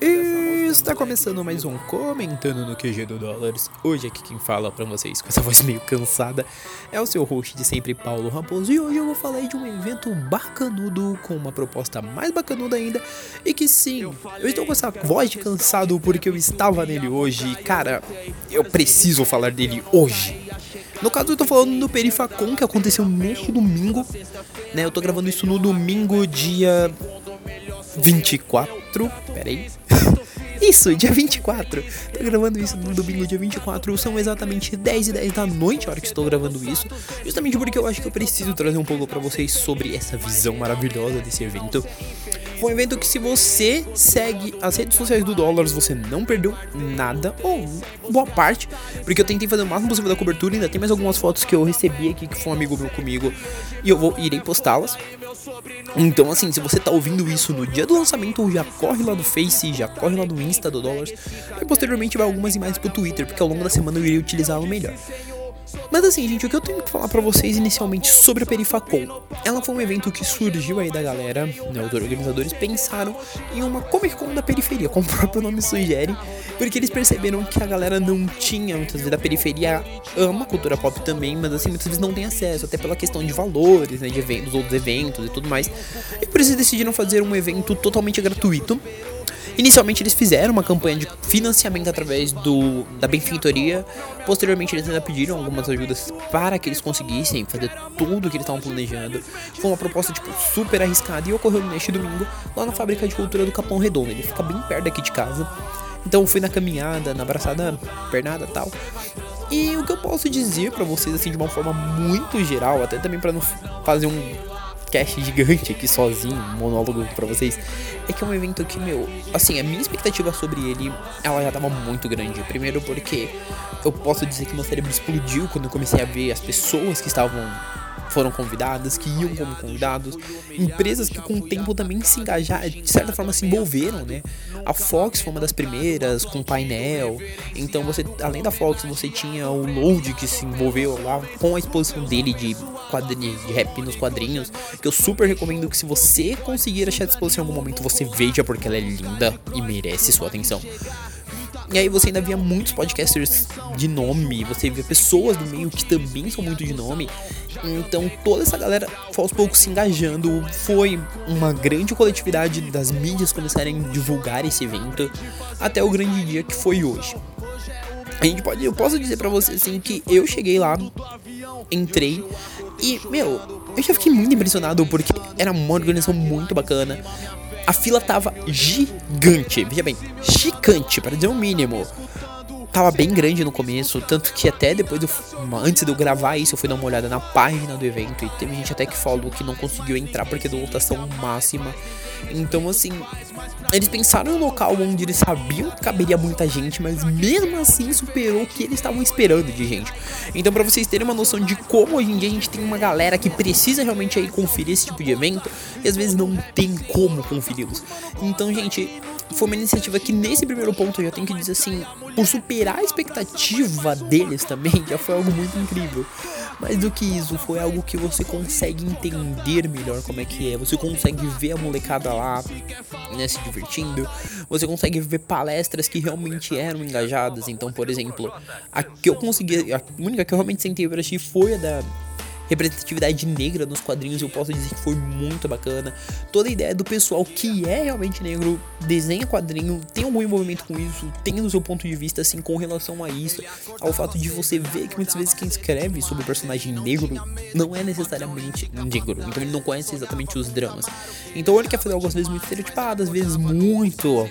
Está começando mais um Comentando no QG do Dólares. Hoje aqui quem fala pra vocês com essa voz meio cansada é o seu host de sempre, Paulo Raposo. E hoje eu vou falar de um evento bacanudo, com uma proposta mais bacanuda ainda. E que sim, eu estou com essa voz de cansado porque eu estava nele hoje. E cara, eu preciso falar dele hoje. No caso, eu tô falando do Perifacon que aconteceu neste domingo. Né, eu tô gravando isso no domingo, dia 24. Peraí. Isso, dia 24. Tô gravando isso no domingo, dia 24. São exatamente 10 e 10 da noite a hora que estou gravando isso. Justamente porque eu acho que eu preciso trazer um pouco para vocês sobre essa visão maravilhosa desse evento. Foi um evento que, se você segue as redes sociais do Dólares, você não perdeu nada, ou boa parte, porque eu tentei fazer o máximo possível da cobertura. Ainda tem mais algumas fotos que eu recebi aqui que foi um amigo meu comigo e eu vou irei postá-las. Então, assim, se você tá ouvindo isso no dia do lançamento, já corre lá do Face, já corre lá do Insta do Dollars. E posteriormente vai algumas imagens pro Twitter, porque ao longo da semana eu irei utilizá-lo melhor. Mas assim, gente, o que eu tenho que falar para vocês inicialmente sobre a Perifacon? Ela foi um evento que surgiu aí da galera, né, os organizadores pensaram em uma Comic Con da periferia, como o próprio nome sugere, porque eles perceberam que a galera não tinha, muitas vezes a periferia ama cultura pop também, mas assim, muitas vezes não tem acesso, até pela questão de valores, né, de eventos, outros eventos e tudo mais. E por isso eles decidiram fazer um evento totalmente gratuito, Inicialmente eles fizeram uma campanha de financiamento através do da benfeitoria. Posteriormente eles ainda pediram algumas ajudas para que eles conseguissem fazer tudo o que eles estavam planejando. Foi uma proposta tipo super arriscada e ocorreu neste domingo lá na fábrica de cultura do Capão Redondo. Ele fica bem perto daqui de casa. Então fui na caminhada, na abraçada, pernada, tal. E o que eu posso dizer para vocês assim de uma forma muito geral, até também para não fazer um podcast gigante aqui sozinho, monólogo para vocês, é que é um evento que, meu, assim, a minha expectativa sobre ele, ela já tava muito grande. Primeiro porque eu posso dizer que meu cérebro explodiu quando eu comecei a ver as pessoas que estavam foram convidadas, que iam como convidados, empresas que com o tempo também se engajaram, de certa forma se envolveram, né? A Fox foi uma das primeiras com painel. Então você, além da Fox, você tinha o Load que se envolveu lá com a exposição dele de quadrinhos, de rap nos quadrinhos, que eu super recomendo que se você conseguir achar a exposição em algum momento, você veja porque ela é linda e merece sua atenção. E aí você ainda via muitos podcasters de nome, você via pessoas do meio que também são muito de nome. Então toda essa galera foi aos poucos se engajando. Foi uma grande coletividade das mídias começarem a divulgar esse evento até o grande dia que foi hoje. A gente pode, eu posso dizer para você assim que eu cheguei lá, entrei e, meu, eu já fiquei muito impressionado porque era uma organização muito bacana. A fila tava gigante, veja bem, gigante, para dizer o mínimo tava bem grande no começo, tanto que até depois, do, antes de eu gravar isso, eu fui dar uma olhada na página do evento e teve gente até que falou que não conseguiu entrar porque da lotação máxima. Então, assim, eles pensaram em um local onde eles sabiam que caberia muita gente, mas mesmo assim superou o que eles estavam esperando de gente. Então, para vocês terem uma noção de como hoje em dia a gente tem uma galera que precisa realmente aí conferir esse tipo de evento e às vezes não tem como conferi-los. Então, gente, foi uma iniciativa que nesse primeiro ponto eu já tenho que dizer assim, por superar a expectativa deles também, já foi algo muito incrível. Mais do que isso, foi algo que você consegue entender melhor como é que é. Você consegue ver a molecada lá, né, se divertindo. Você consegue ver palestras que realmente eram engajadas. Então, por exemplo, a que eu consegui, a única que eu realmente sentei assistir foi a da representatividade negra nos quadrinhos, eu posso dizer que foi muito bacana. Toda a ideia do pessoal que é realmente negro, desenha quadrinho, tem algum envolvimento com isso, tem o seu ponto de vista assim com relação a isso, ao fato de você ver que muitas vezes quem escreve sobre o personagem negro não é necessariamente negro, então ele não conhece exatamente os dramas. Então ele quer fazer algo às vezes muito estereotipado, às vezes muito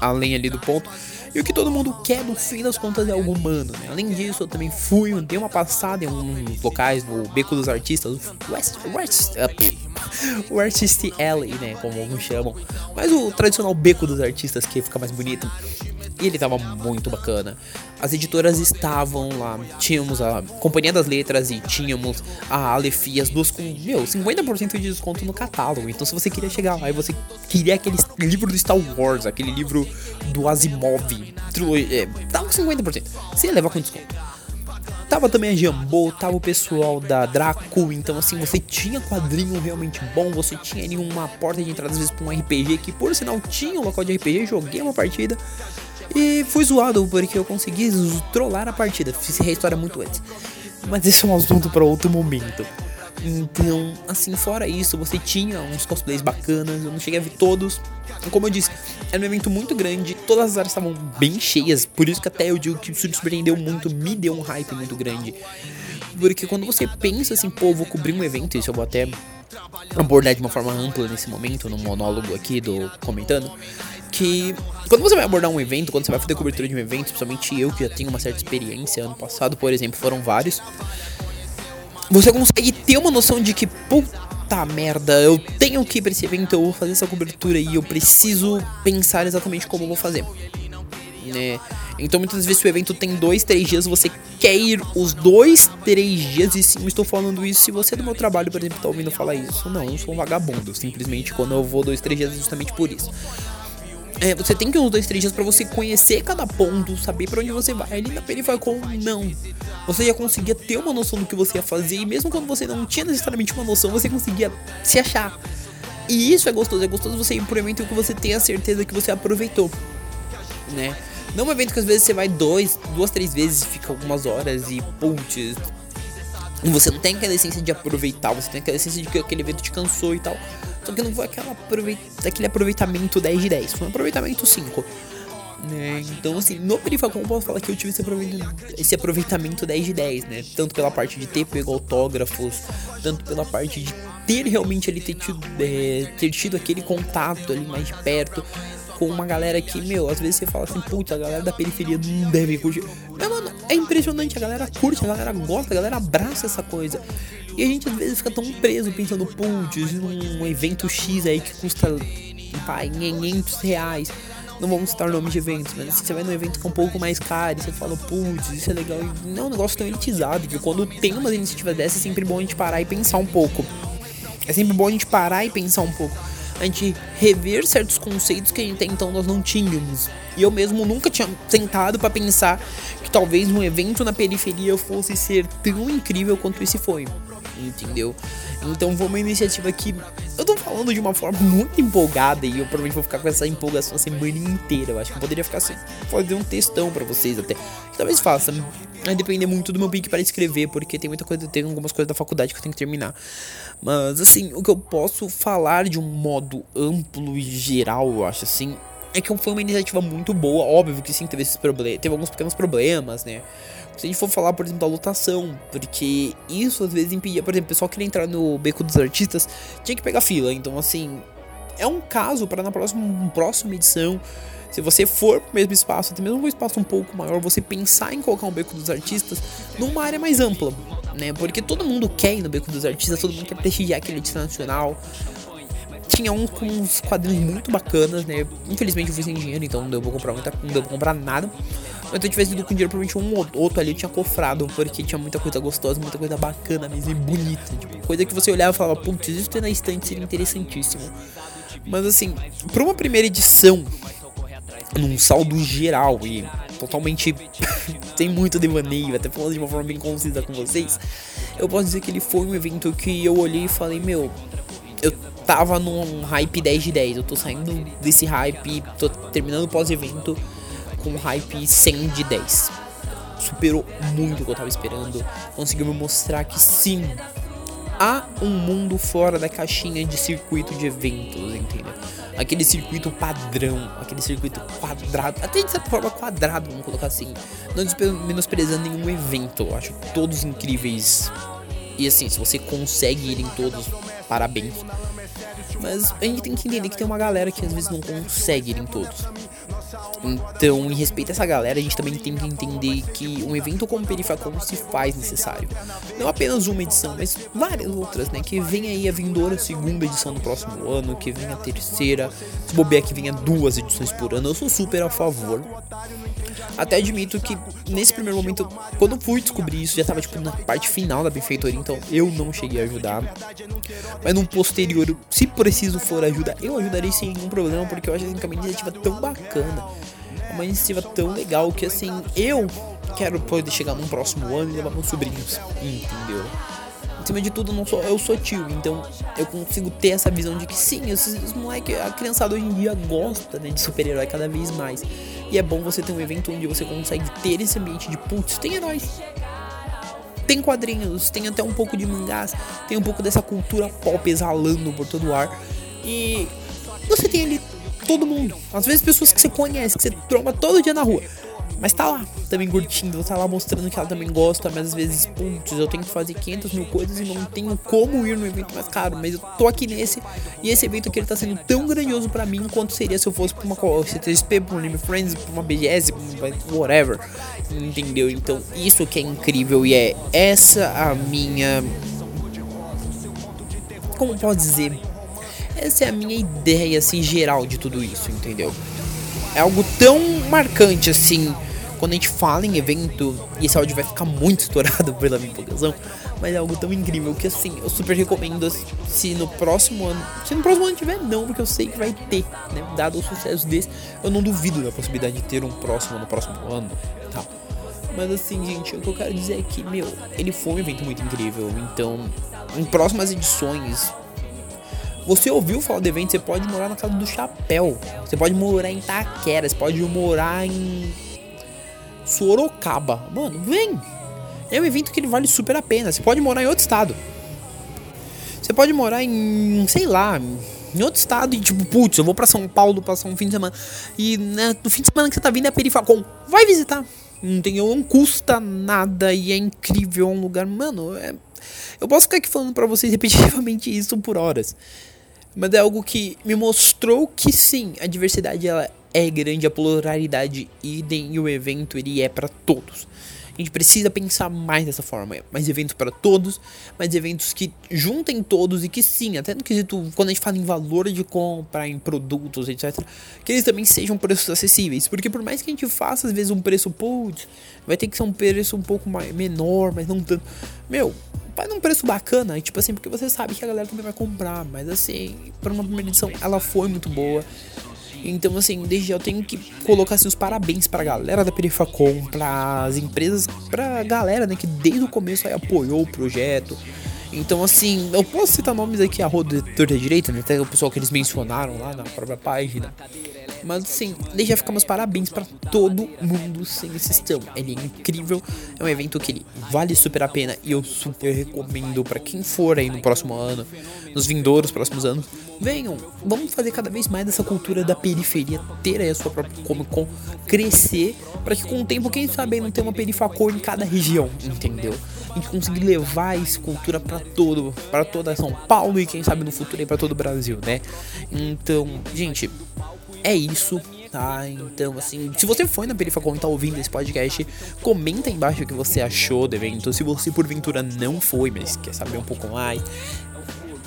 além ali do ponto. E o que todo mundo quer, no fim das contas, é algo humano, né? Além disso, eu também fui, dei uma passada em alguns locais, no Beco dos Artistas, West, West, uh, o Artist Alley, né? Como alguns chamam. Mas o tradicional Beco dos Artistas, que fica mais bonito. E ele tava muito bacana. As editoras estavam lá. Tínhamos a Companhia das Letras e tínhamos a Aleph as duas com, meu, 50% de desconto no catálogo. Então se você queria chegar lá e você queria aquele livro do Star Wars, aquele livro do Asimov, trilogia, é, tava com 50%. Você ia levar com desconto. Tava também a Jambô, tava o pessoal da Draco, então assim, você tinha quadrinho realmente bom, você tinha ali uma porta de entrada às vezes pra um RPG, que por sinal tinha um local de RPG, joguei uma partida e fui zoado porque eu consegui trollar a partida, fiz a história muito antes. Mas esse é um assunto para outro momento. Então, assim, fora isso, você tinha uns cosplays bacanas, eu não cheguei a ver todos. Como eu disse, era um evento muito grande, todas as áreas estavam bem cheias, por isso que até eu digo que isso surpreendeu muito, me deu um hype muito grande. Porque quando você pensa assim, pô, vou cobrir um evento, isso eu vou até abordar de uma forma ampla nesse momento, no monólogo aqui do comentando, que quando você vai abordar um evento, quando você vai fazer cobertura de um evento, principalmente eu que já tenho uma certa experiência, ano passado, por exemplo, foram vários você consegue ter uma noção de que, puta merda, eu tenho que ir pra esse evento, eu vou fazer essa cobertura e eu preciso pensar exatamente como eu vou fazer. Né? Então muitas vezes o evento tem dois, três dias, você quer ir os dois, três dias, e sim, estou falando isso se você é do meu trabalho, por exemplo, tá ouvindo falar isso. Não, eu sou um vagabundo. Simplesmente quando eu vou dois, três dias é justamente por isso. É, você tem que uns dois, três dias para você conhecer cada ponto, saber para onde você vai. Ali na Perifacom, não. Você já conseguia ter uma noção do que você ia fazer, e mesmo quando você não tinha necessariamente uma noção, você conseguia se achar. E isso é gostoso, é gostoso você ir pro evento que você tenha certeza que você aproveitou, né? Não é um evento que às vezes você vai dois, duas, três vezes, fica algumas horas e putz. Você não tem aquela essência de aproveitar, você tem aquela essência de que aquele evento te cansou e tal. Só que não foi aquela aproveita, aquele aproveitamento 10 de 10, foi um aproveitamento 5. Né? Então, assim, no Perifacom posso falar que eu tive esse aproveitamento, esse aproveitamento 10 de 10, né? Tanto pela parte de ter pego autógrafos, tanto pela parte de ter realmente ali ter tido, é, ter tido aquele contato ali mais de perto com uma galera que, meu, às vezes você fala assim, puta, a galera da periferia não deve curtir. Mas, mano, é impressionante, a galera curte, a galera gosta, a galera abraça essa coisa. E a gente às vezes fica tão preso pensando, putz, um evento X aí que custa, pai, 500 reais. Não vamos citar nome de eventos, mas assim, você vai num evento que é um pouco mais caro e você fala, putz, isso é legal. Não é um negócio tão elitizado, que quando tem uma iniciativa dessa é sempre bom a gente parar e pensar um pouco. É sempre bom a gente parar e pensar um pouco a gente rever certos conceitos que até então nós não tínhamos. E eu mesmo nunca tinha sentado para pensar que talvez um evento na periferia fosse ser tão incrível quanto esse foi. Entendeu? Então foi uma iniciativa que eu tô falando de uma forma muito empolgada e eu provavelmente vou ficar com essa empolgação a semana inteira. Eu acho que eu poderia ficar assim, fazer um textão para vocês até. Talvez faça. Vai depender muito do meu pique para escrever, porque tem muita coisa, tem algumas coisas da faculdade que eu tenho que terminar. Mas assim, o que eu posso falar de um modo amplo e geral, eu acho assim, é que foi uma iniciativa muito boa. Óbvio que sim, teve esses problemas, teve alguns pequenos problemas, né? Se a gente for falar, por exemplo, da lotação, porque isso às vezes impedia, por exemplo, o pessoal queria entrar no beco dos artistas, tinha que pegar fila. Então, assim, é um caso para na próxima, próxima edição, se você for pro mesmo espaço, até mesmo um espaço um pouco maior, você pensar em colocar um beco dos artistas numa área mais ampla, né? Porque todo mundo quer ir no beco dos artistas, todo mundo quer prestigiar aquele artista nacional. Tinha um com uns quadrinhos muito bacanas, né? Infelizmente eu fui sem dinheiro, então não deu pra comprar muita, não deu pra comprar nada. Mas se eu tivesse ido com dinheiro, provavelmente um ou outro ali tinha cofrado, porque tinha muita coisa gostosa, muita coisa bacana mesmo e bonita. Tipo, coisa que você olhava e falava, putz, isso ter na estante seria interessantíssimo. Mas assim, pra uma primeira edição, num saldo geral e totalmente sem muito devaneio, até falando de uma forma bem concisa com vocês, eu posso dizer que ele foi um evento que eu olhei e falei, meu, eu tava num hype 10 de 10, eu tô saindo desse hype, tô terminando o pós-evento com hype 100 de 10. Superou muito o que eu tava esperando, conseguiu me mostrar que sim, há um mundo fora da caixinha de circuito de eventos, entendeu? Aquele circuito padrão, aquele circuito quadrado, até de certa forma quadrado, vamos colocar assim. Não menosprezando nenhum evento, eu acho todos incríveis. E assim, se você consegue ir em todos, parabéns. Mas a gente tem que entender que tem uma galera que às vezes não consegue ir em todos. Então, em respeito a essa galera, a gente também tem que entender que um evento como o Perifacom se faz necessário. Não apenas uma edição, mas várias outras, né? Que vem aí a vindoura segunda edição do próximo ano, que vem a terceira, se bobear que venha duas edições por ano. Eu sou super a favor. Até admito que nesse primeiro momento, quando fui descobrir isso, já tava tipo na parte final da benfeitoria, então eu não cheguei a ajudar. Mas no posterior, se preciso for ajudar, eu ajudarei sem nenhum problema, porque eu acho que é uma iniciativa tão bacana. Uma iniciativa tão legal que assim, eu quero poder chegar num próximo ano e levar meus sobrinhos. Entendeu? Acima de tudo, não sou, eu sou tio, então eu consigo ter essa visão de que sim, esses, esses moleques, a criançada hoje em dia gosta né, de super-herói cada vez mais. E é bom você ter um evento onde você consegue ter esse ambiente de putz, tem heróis. Tem quadrinhos, tem até um pouco de mangás, tem um pouco dessa cultura pop exalando por todo o ar. E você tem ali todo mundo. Às vezes pessoas que você conhece, que você tromba todo dia na rua. Mas tá lá, também curtindo, tá lá mostrando que ela também gosta, mas às vezes, putz, eu tenho que fazer 500 mil coisas e não tenho como ir no evento mais caro. Mas eu tô aqui nesse, e esse evento aqui ele tá sendo tão grandioso pra mim quanto seria se eu fosse pra uma CTSP, pra um Anime Friends, pra uma BGS, pra whatever. Entendeu? Então, isso que é incrível e é essa a minha. Como pode dizer? Essa é a minha ideia, assim, geral de tudo isso, entendeu? É algo tão marcante assim quando a gente fala em evento, e esse áudio vai ficar muito estourado pela minha empolgação, mas é algo tão incrível que assim, eu super recomendo se no próximo ano, se no próximo ano tiver não, porque eu sei que vai ter, né, dado o sucesso desse, eu não duvido da possibilidade de ter um próximo no próximo ano, tá? Mas assim, gente, o que eu quero dizer é que, meu, ele foi um evento muito incrível, então, em próximas edições, você ouviu falar do evento, você pode morar na casa do chapéu. Você pode morar em Taquera, você pode morar em Sorocaba. Mano, vem! É um evento que ele vale super a pena. Você pode morar em outro estado. Você pode morar em, sei lá, em outro estado e tipo, putz, eu vou para São Paulo passar um fim de semana. E né, no fim de semana que você tá vindo é Perifacom. Vai visitar. Não, tem, não custa nada e é incrível. É um lugar, mano. É, eu posso ficar aqui falando para vocês repetitivamente isso por horas. Mas é algo que me mostrou que sim, a diversidade ela é grande, a pluralidade idem e o evento ele é para todos. A gente precisa pensar mais dessa forma, mais eventos para todos, mais eventos que juntem todos e que sim, até no quesito quando a gente fala em valor de compra, em produtos, etc, que eles também sejam preços acessíveis, porque por mais que a gente faça às vezes um preço, putz, vai ter que ser um preço um pouco mais menor, mas não tanto. Meu, vai num preço bacana, tipo assim, porque você sabe que a galera também vai comprar, mas assim, para uma primeira edição ela foi muito boa. Então, assim, desde já eu tenho que colocar assim, os parabéns pra galera da Perifacom, pras empresas, pra galera, né, que desde o começo aí apoiou o projeto. Então, assim, eu posso citar nomes aqui a roda da direita, né? Até o pessoal que eles mencionaram lá na própria página. Mas assim, deixa ficar meus parabéns para todo mundo sem exceção. Ele é incrível, é um evento que ele vale super a pena e eu super recomendo para quem for aí no próximo ano, nos vindouros próximos anos. Venham, vamos fazer cada vez mais dessa cultura da periferia ter aí a sua própria Comic Con crescer, para que com o tempo, quem sabe, não tenha uma perifacor em cada região, entendeu? A gente conseguir levar essa cultura para todo, para toda São Paulo e quem sabe no futuro aí para todo o Brasil, né? Então, gente, é isso, tá? Então, assim, se você foi na Perifacom e tá ouvindo esse podcast, comenta aí embaixo o que você achou do evento. Se você porventura não foi, mas quer saber um pouco mais,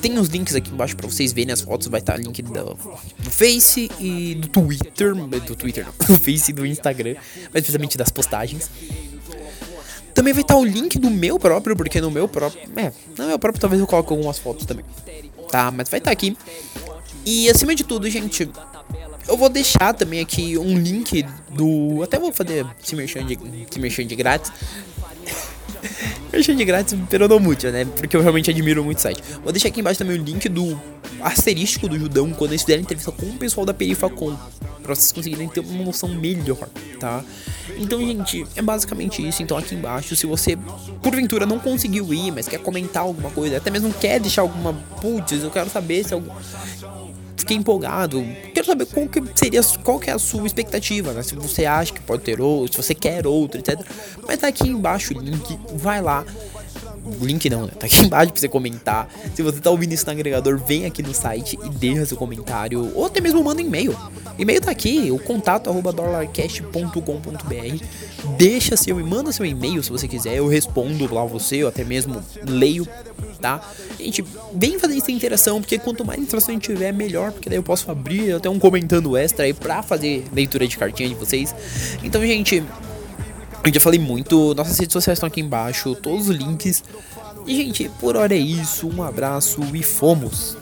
tem os links aqui embaixo para vocês verem as fotos. Vai estar tá link do, do Face e do Twitter. Do Twitter não, do Face e do Instagram. Mais precisamente das postagens. Também vai estar tá o link do meu próprio, porque no meu próprio. É, no meu próprio talvez eu coloque algumas fotos também. Tá, mas vai estar tá aqui. E acima de tudo, gente, eu vou deixar também aqui um link do. Até vou fazer se mexendo de, se mexendo de grátis. Mexendo de grátis pero não muito, né? Porque eu realmente admiro muito o site. Vou deixar aqui embaixo também o link do asterístico do Judão quando eles fizerem entrevista com o pessoal da Perifacom. Pra vocês conseguirem ter uma noção melhor, tá? Então, gente, é basicamente isso. Então, aqui embaixo, se você porventura não conseguiu ir, mas quer comentar alguma coisa, até mesmo quer deixar alguma. Putz, eu quero saber se algum fiquei empolgado. Quero saber qual que seria, qual que é a sua expectativa, né? Se você acha que pode ter outro, se você quer outro, etc. Mas tá aqui embaixo o link, vai lá. Link não, né? Tá aqui embaixo pra você comentar. Se você tá ouvindo isso no agregador, vem aqui no site e deixa seu comentário. Ou até mesmo manda um e-mail. E-mail tá aqui, o contato arroba dollarcast.com.br. Deixa seu e manda seu e-mail se você quiser. Eu respondo lá você, ou até mesmo leio tá? Gente, vem fazer essa interação, porque quanto mais interação a gente tiver, melhor, porque daí eu posso abrir até um comentando extra aí pra fazer leitura de cartinha de vocês. Então, gente, eu já falei muito, nossas redes sociais estão aqui embaixo, todos os links. E, gente, por hora é isso, um abraço e fomos!